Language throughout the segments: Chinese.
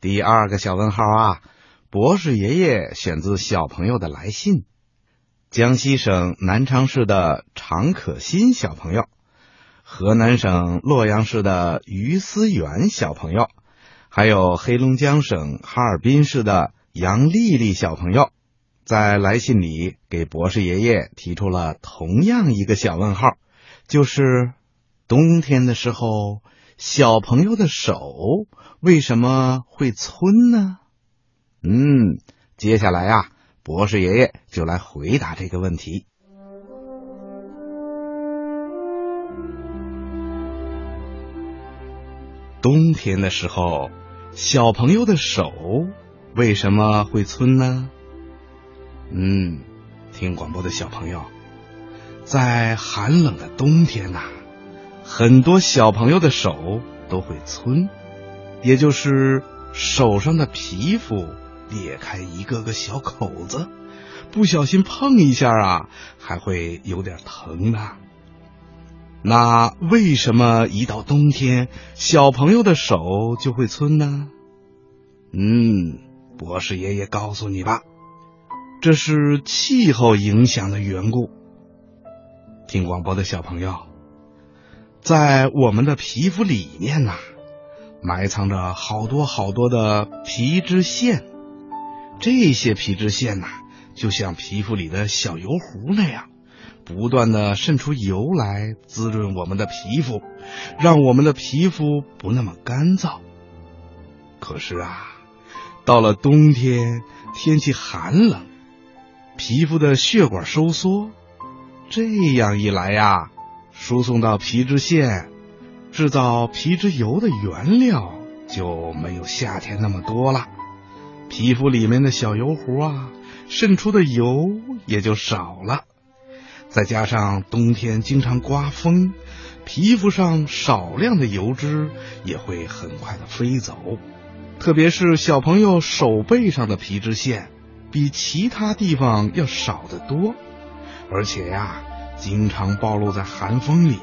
第二个小问号啊，博士爷爷选自小朋友的来信。江西省南昌市的常可欣小朋友，河南省洛阳市的于思源小朋友，还有黑龙江省哈尔滨市的杨丽丽小朋友，在来信里给博士爷爷提出了同样一个小问号，就是冬天的时候，小朋友的手。为什么会皴呢？嗯，接下来呀，博士爷爷就来回答这个问题。冬天的时候，小朋友的手为什么会皴呢？嗯，听广播的小朋友，在寒冷的冬天呐，很多小朋友的手都会皴。也就是手上的皮肤裂开一个个小口子，不小心碰一下啊，还会有点疼呢。那为什么一到冬天小朋友的手就会皴呢？嗯，博士爷爷告诉你吧，这是气候影响的缘故。听广播的小朋友，在我们的皮肤里面呐。埋藏着好多好多的皮脂腺，这些皮脂腺呐，就像皮肤里的小油壶那样，不断的渗出油来，滋润我们的皮肤，让我们的皮肤不那么干燥。可是啊，到了冬天，天气寒冷，皮肤的血管收缩，这样一来呀，输送到皮脂腺。制造皮脂油的原料就没有夏天那么多了，皮肤里面的小油壶啊，渗出的油也就少了。再加上冬天经常刮风，皮肤上少量的油脂也会很快的飞走。特别是小朋友手背上的皮脂腺，比其他地方要少得多，而且呀，经常暴露在寒风里，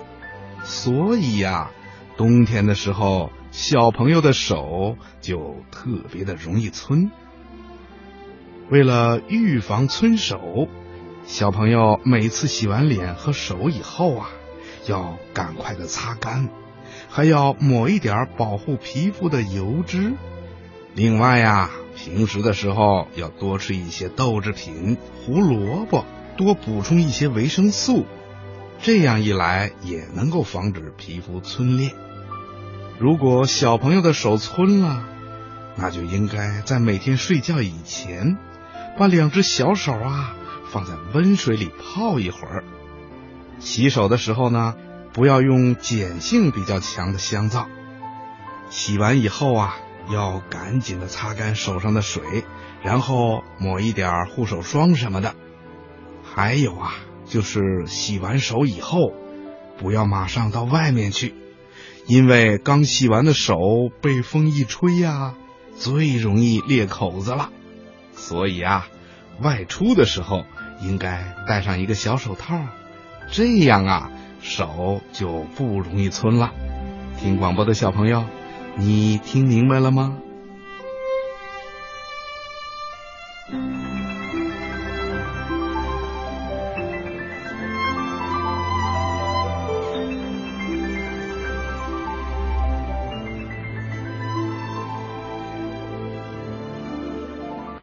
所以呀。冬天的时候，小朋友的手就特别的容易皴。为了预防皴手，小朋友每次洗完脸和手以后啊，要赶快的擦干，还要抹一点保护皮肤的油脂。另外呀，平时的时候要多吃一些豆制品、胡萝卜，多补充一些维生素。这样一来，也能够防止皮肤皴裂。如果小朋友的手皴了，那就应该在每天睡觉以前，把两只小手啊放在温水里泡一会儿。洗手的时候呢，不要用碱性比较强的香皂。洗完以后啊，要赶紧的擦干手上的水，然后抹一点护手霜什么的。还有啊就是洗完手以后不要马上到外面去因为刚洗完的手被风一吹呀最容易裂口子了。所以啊外出的时候应该戴上一个小手套这样啊手就不容易皴了。听广播的小朋友你听明白了吗？